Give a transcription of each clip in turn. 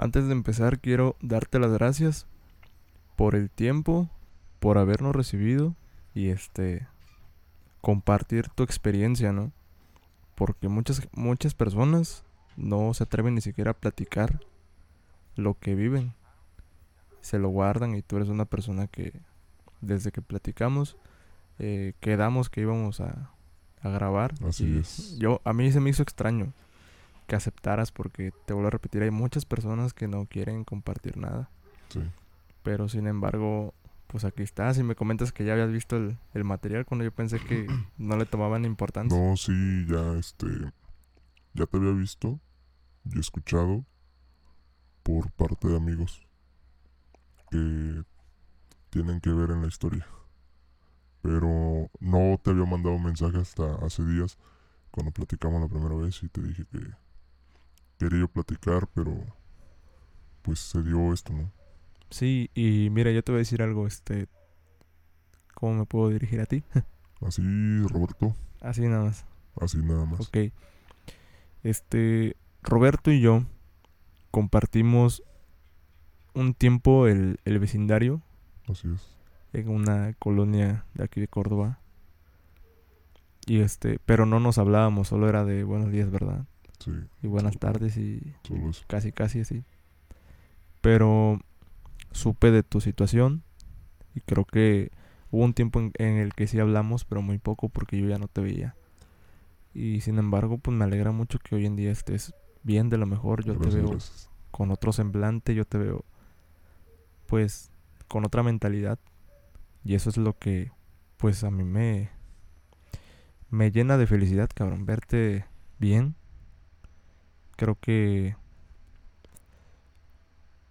Antes de empezar, quiero darte las gracias por el tiempo, por habernos recibido y este compartir tu experiencia, ¿no? Porque muchas muchas personas no se atreven ni siquiera a platicar lo que viven. Se lo guardan y tú eres una persona que desde que platicamos eh, quedamos que íbamos a, a grabar. Así y es. Yo, a mí se me hizo extraño que aceptaras porque te vuelvo a repetir, hay muchas personas que no quieren compartir nada. Sí. Pero sin embargo, pues aquí estás y me comentas que ya habías visto el, el material cuando yo pensé que no le tomaban importancia. No, sí, ya este. Ya te había visto y escuchado por parte de amigos que tienen que ver en la historia. Pero no te había mandado mensaje hasta hace días cuando platicamos la primera vez y te dije que quería yo platicar, pero pues se dio esto, ¿no? Sí, y mira, yo te voy a decir algo, este... ¿Cómo me puedo dirigir a ti? Así, Roberto, Así nada más. así nada más. Ok. Este, Roberto y yo compartimos un tiempo el, el vecindario Así es. en una colonia de aquí de Córdoba. Y este, pero no nos hablábamos, solo era de buenos días, ¿verdad? Sí, Y buenas tardes y solo eso. casi casi así. Pero supe de tu situación y creo que hubo un tiempo en, en el que sí hablamos, pero muy poco porque yo ya no te veía. Y sin embargo, pues me alegra mucho que hoy en día estés bien de lo mejor. Yo Gracias, te veo gracias. con otro semblante, yo te veo pues con otra mentalidad. Y eso es lo que pues a mí me me llena de felicidad, cabrón, verte bien. Creo que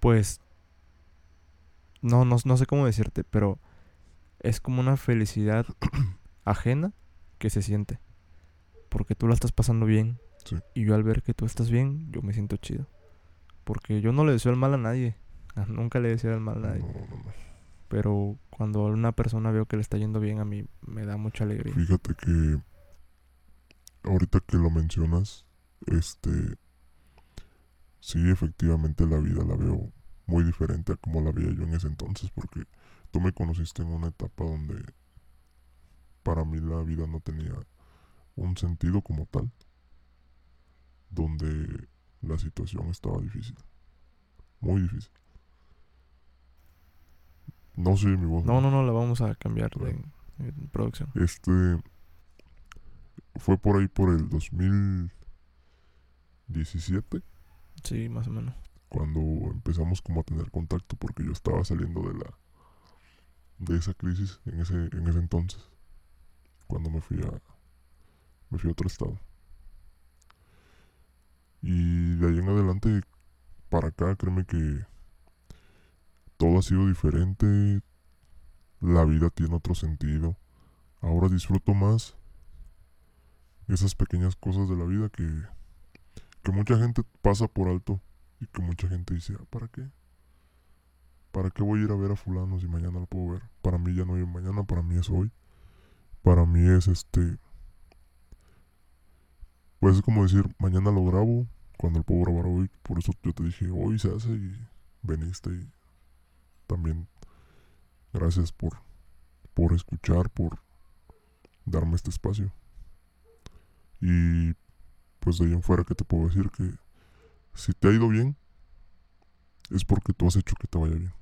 pues no no no sé cómo decirte, pero es como una felicidad ajena que se siente. Porque tú la estás pasando bien. Sí. Y yo al ver que tú estás bien, yo me siento chido. Porque yo no le deseo el mal a nadie. Nunca le deseo el mal a nadie. No, no, no. Pero cuando a una persona veo que le está yendo bien, a mí me da mucha alegría. Fíjate que ahorita que lo mencionas, este sí efectivamente la vida la veo muy diferente a como la veía yo en ese entonces, porque tú me conociste en una etapa donde para mí la vida no tenía un sentido como tal, donde la situación estaba difícil, muy difícil. No sé mi voz. No, no, no, la vamos a cambiar de producción. Este fue por ahí por el 2017 Sí, más o menos. cuando empezamos como a tener contacto porque yo estaba saliendo de la de esa crisis en ese en ese entonces cuando me fui a me fui a otro estado. Y de ahí en adelante para acá créeme que todo ha sido diferente, la vida tiene otro sentido. Ahora disfruto más esas pequeñas cosas de la vida que, que mucha gente pasa por alto y que mucha gente dice, "Ah, ¿para qué? ¿Para qué voy a ir a ver a fulano si mañana lo puedo ver? Para mí ya no hay mañana, para mí es hoy. Para mí es este... Pues es como decir, mañana lo grabo cuando lo puedo grabar hoy. Por eso yo te dije, hoy se hace y veniste y también gracias por, por escuchar, por darme este espacio. Y pues de ahí en fuera que te puedo decir que si te ha ido bien, es porque tú has hecho que te vaya bien.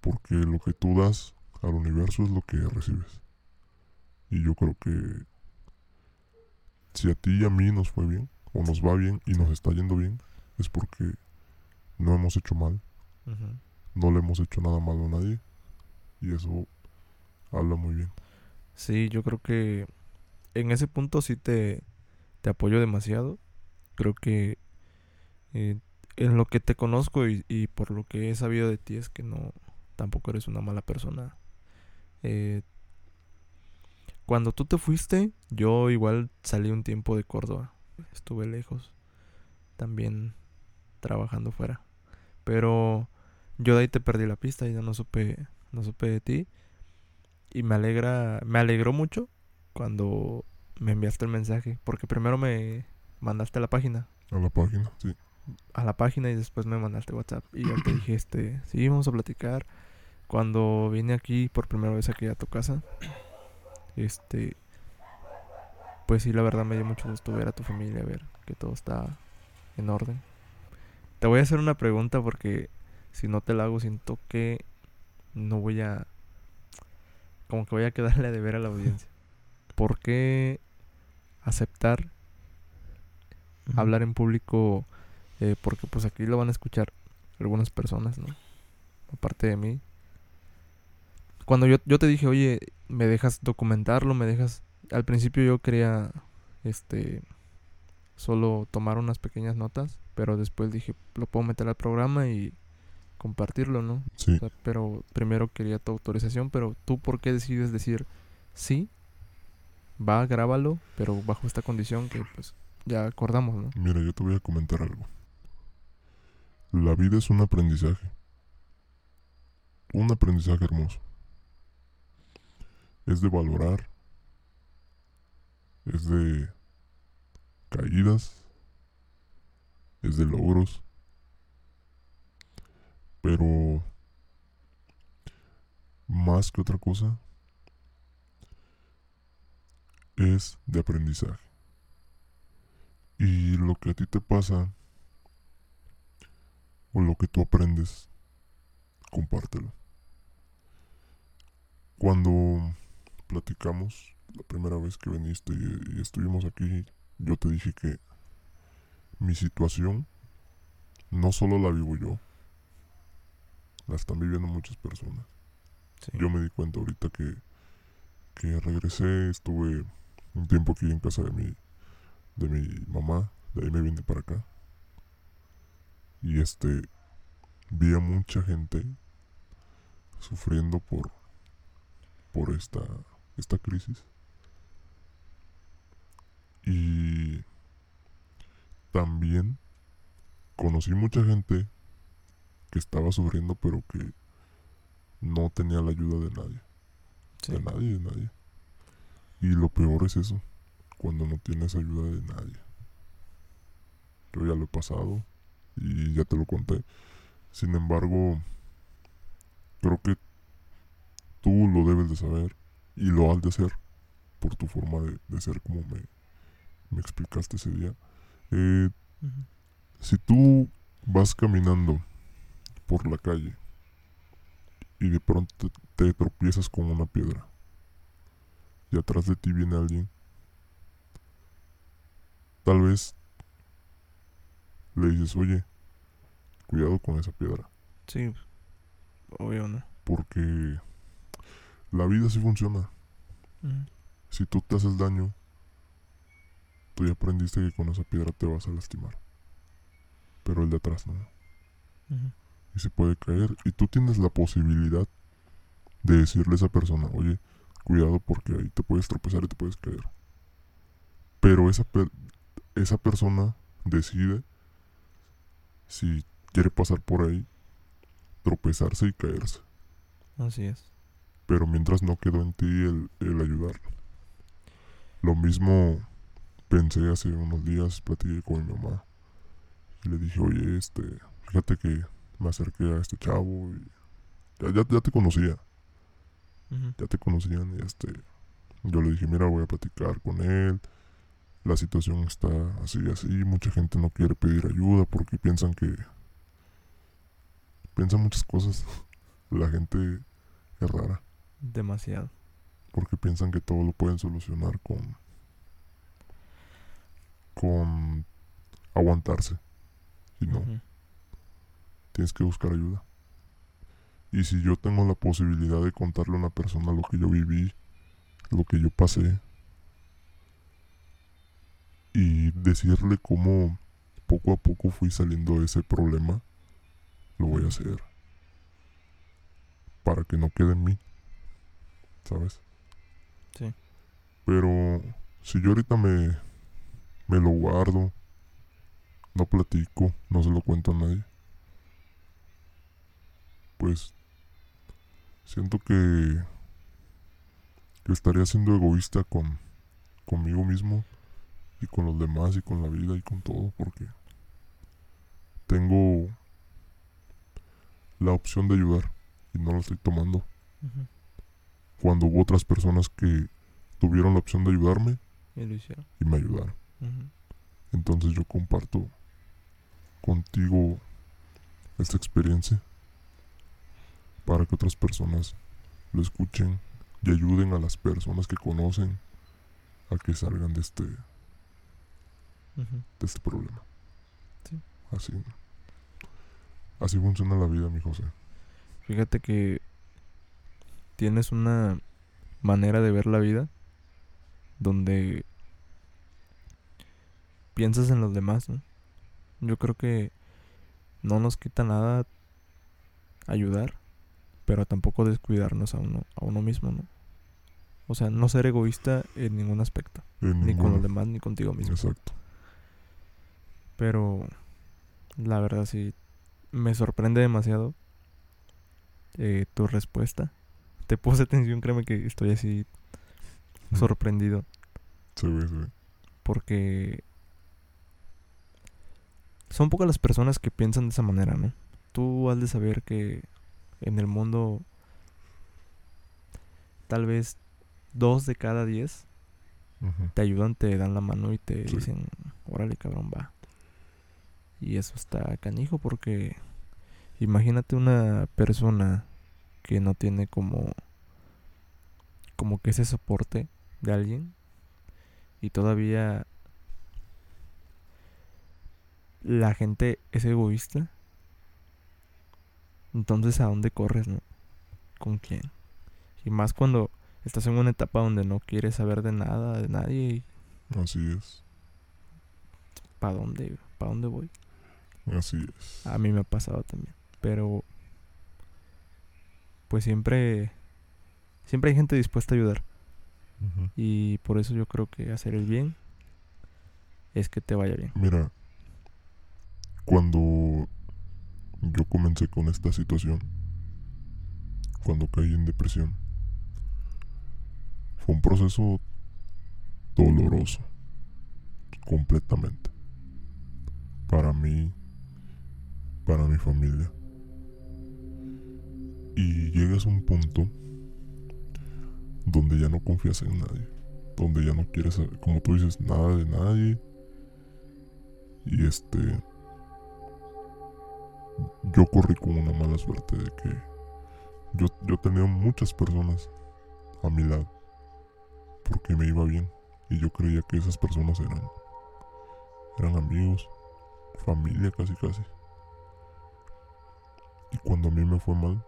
Porque lo que tú das al universo es lo que recibes. Y yo creo que si a ti y a mí nos fue bien, o nos va bien y nos está yendo bien, es porque no hemos hecho mal, no le hemos hecho nada malo a nadie. Y eso habla muy bien. Sí, yo creo que en ese punto sí te, te apoyo demasiado. Creo que eh, en lo que te conozco y, y por lo que he sabido de ti es que no, tampoco eres una mala persona. Eh, cuando tú te fuiste, yo igual salí un tiempo de Córdoba. Estuve lejos. También trabajando fuera. Pero yo de ahí te perdí la pista y ya no supe, no supe de ti. Y me alegra, me alegró mucho cuando me enviaste el mensaje. Porque primero me mandaste a la página. A la página, sí. a la página y después me mandaste WhatsApp y ya te dije, este, sí, vamos a platicar. Cuando vine aquí por primera vez aquí a tu casa, este, pues sí, la verdad me dio mucho gusto ver a tu familia, ver que todo está en orden. Te voy a hacer una pregunta porque si no te la hago siento que no voy a... Como que voy a quedarle de ver a la audiencia. ¿Por qué aceptar hablar en público? Eh, porque pues aquí lo van a escuchar algunas personas, ¿no? Aparte de mí. Cuando yo, yo te dije, oye, me dejas documentarlo, me dejas... Al principio yo quería, este, solo tomar unas pequeñas notas, pero después dije, lo puedo meter al programa y compartirlo, ¿no? Sí. pero primero quería tu autorización, pero tú por qué decides decir, sí, va, grábalo, pero bajo esta condición que pues ya acordamos, ¿no? Mira, yo te voy a comentar algo. La vida es un aprendizaje. Un aprendizaje hermoso. Es de valorar. Es de caídas. Es de logros. Pero más que otra cosa es de aprendizaje. Y lo que a ti te pasa o lo que tú aprendes, compártelo. Cuando platicamos la primera vez que viniste y, estuvimos aquí, yo te dije que mi situación no solo la vivo yo, la están viviendo muchas personas. Yo me di cuenta ahorita que, que regresé, estuve un tiempo aquí en casa de mi, de mi mamá, de ahí me vine para acá. Y este, vi a mucha gente sufriendo por, por esta, esta crisis. Y también conocí mucha gente que estaba sufriendo pero que no tenía la ayuda de nadie. De nadie, de nadie. Y lo peor es eso, cuando no tienes ayuda de nadie. Yo ya lo he pasado y ya te lo conté. Sin embargo, creo que tú lo debes de saber y lo has de hacer por tu forma de, ser como me, me, explicaste ese día. Eh, si tú vas caminando por la calle y de pronto te tropiezas con una piedra y atrás de ti viene alguien, tal vez le dices, oye, cuidado con esa piedra. Sí, obvio, ¿no? Porque la vida sí funciona. Si tú te haces daño, tú ya aprendiste que con esa piedra te vas a lastimar. Pero el de atrás no. Y se puede caer. Y tú tienes la posibilidad de decirle a esa persona, oye, cuidado porque ahí te puedes tropezar y te puedes caer. Pero esa, esa persona decide si quiere pasar por ahí, tropezarse y caerse. Así es. Pero mientras no quedó en ti el, el ayudarlo. Lo mismo pensé hace unos días, platiqué con mi mamá. Y le dije, oye, este, fíjate que me acerqué a este chavo y ya, ya, te conocía. Ya te conocían y este, yo le dije, mira, voy a platicar con él. La situación está así, así. Mucha gente no quiere pedir ayuda porque piensan que piensa muchas cosas. La gente es rara. Demasiado. Porque piensan que todo lo pueden solucionar con. con aguantarse. Y no. Tienes que buscar ayuda. Y si yo tengo la posibilidad de contarle a una persona lo que yo viví, lo que yo pasé, y decirle cómo poco a poco fui saliendo de ese problema, lo voy a hacer. Para que no quede en mí. ¿Sabes? Sí. Pero si yo ahorita me, me lo guardo, no platico, no se lo cuento a nadie, pues siento que, que estaría siendo egoísta con conmigo mismo y con los demás y con la vida y con todo porque tengo la opción de ayudar y no la estoy tomando. Cuando hubo otras personas que tuvieron la opción de ayudarme Y lo hicieron. y me ayudaron. Entonces yo comparto contigo esta experiencia para que otras personas lo escuchen y ayuden a las personas que conocen a que salgan de este, de este problema. Sí. Así. Así funciona la vida, mi José. Fíjate que tienes una manera de ver la vida donde piensas en los demás, ¿no? Yo creo que no nos quita nada ayudar, pero tampoco descuidarnos a uno, a uno mismo, ¿no? O sea, no ser egoísta en ningún aspecto, En ni con los demás ni contigo mismo. Exacto. Pero la verdad sí me sorprende demasiado eh, tu respuesta. Te puse atención, créeme que estoy así sorprendido Se ve, se ve. porque son pocas las personas que piensan de esa manera, ¿no? Tú has de saber que en el mundo tal vez dos de cada diez te ayudan, te dan la mano y te Sí. dicen, órale cabrón, va. Y eso está canijo porque imagínate una persona que no tiene como como que ese soporte de alguien y todavía la gente es egoísta. Entonces, ¿a dónde corres, no? ¿Con quién? Y más cuando estás en una etapa donde no quieres saber de nada, de nadie y Así es. ¿Para dónde? ¿Para dónde voy? Así es. A mí me ha pasado también. Pero pues siempre siempre hay gente dispuesta a ayudar y por eso yo creo que hacer el bien es que te vaya bien. Mira, cuando yo comencé con esta situación, cuando caí en depresión, fue un proceso doloroso, completamente, para mí, para mi familia. Y llegas a un punto donde ya no confías en nadie, donde ya no quieres, como tú dices, nada de nadie. Y este. Yo corrí con una mala suerte de que yo, yo tenía muchas personas a mi lado porque me iba bien y yo creía que esas personas eran eran amigos, familia casi casi. Y cuando a mí me fue mal,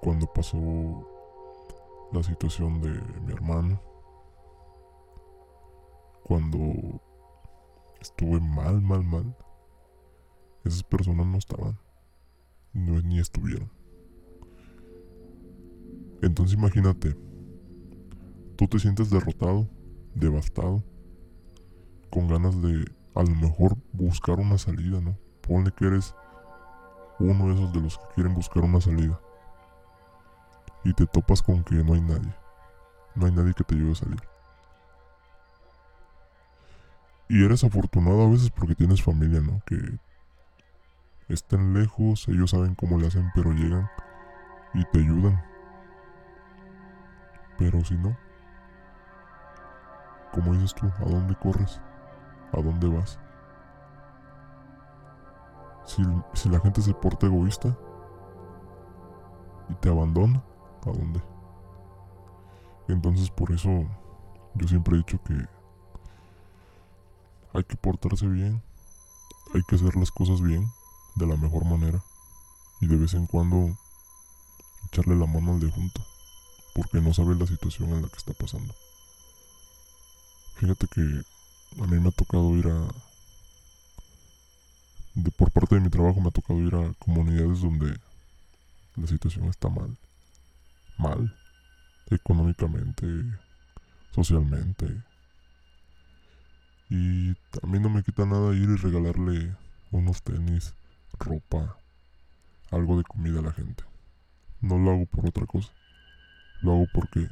cuando pasó la situación de mi hermano, cuando estuve mal, mal, mal, esas personas no estaban, ni estuvieron. Entonces imagínate, tú te sientes derrotado, devastado, con ganas de a lo mejor buscar una salida, ¿no? Ponle que eres uno de esos de los que quieren buscar una salida. Y te topas con que no hay nadie. No hay nadie que te ayude a salir. Y eres afortunado a veces porque tienes familia, ¿no? Que estén lejos, ellos saben cómo le hacen, pero llegan y te ayudan. Pero si no, como dices tú, ¿a dónde corres? ¿A dónde vas? Si, si la gente se porta egoísta y te abandona, ¿a dónde? Entonces por eso yo siempre he dicho que hay que portarse bien, hay que hacer las cosas bien, de la mejor manera, y de vez en cuando echarle la mano al de junto, porque no sabe la situación en la que está pasando. Fíjate que a mí me ha tocado ir a... De, por parte de mi trabajo me ha tocado ir a comunidades donde la situación está mal. Mal. Económicamente, socialmente. Y mí no me quita nada ir y regalarle unos tenis, ropa, algo de comida a la gente. No lo hago por otra cosa. Lo hago porque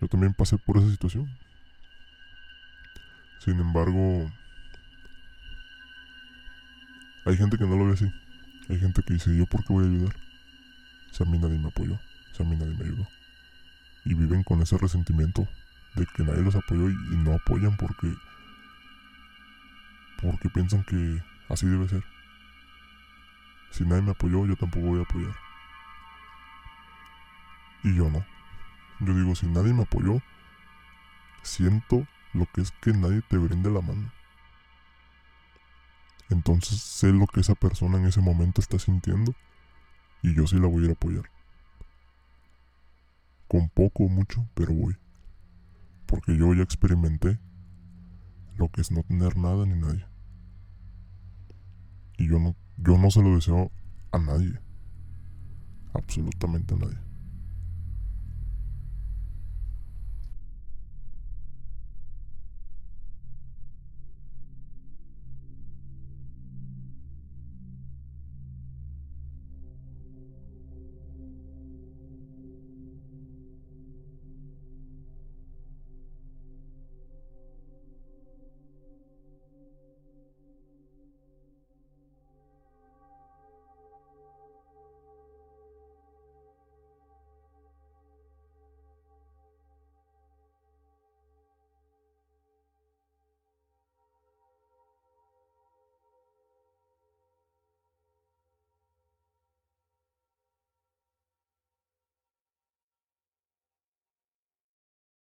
yo también pasé por esa situación. Sin embargo, hay gente que no lo ve así. Hay gente que dice, ¿yo por qué voy a ayudar? Si a mí nadie me apoyó, si a mí nadie me ayudó. Y viven con ese resentimiento de que nadie los apoyó y, no apoyan porque porque piensan que así debe ser. Si nadie me apoyó, yo tampoco voy a apoyar. Y yo no. Yo digo, si nadie me apoyó, siento lo que es que nadie te brinde la mano. Entonces sé lo que esa persona en ese momento está sintiendo y yo sí la voy a ir a apoyar. Con poco o mucho, pero voy. Porque yo ya experimenté lo que es no tener nada ni nadie. Y yo no, yo no se lo deseo a nadie. Absolutamente a nadie.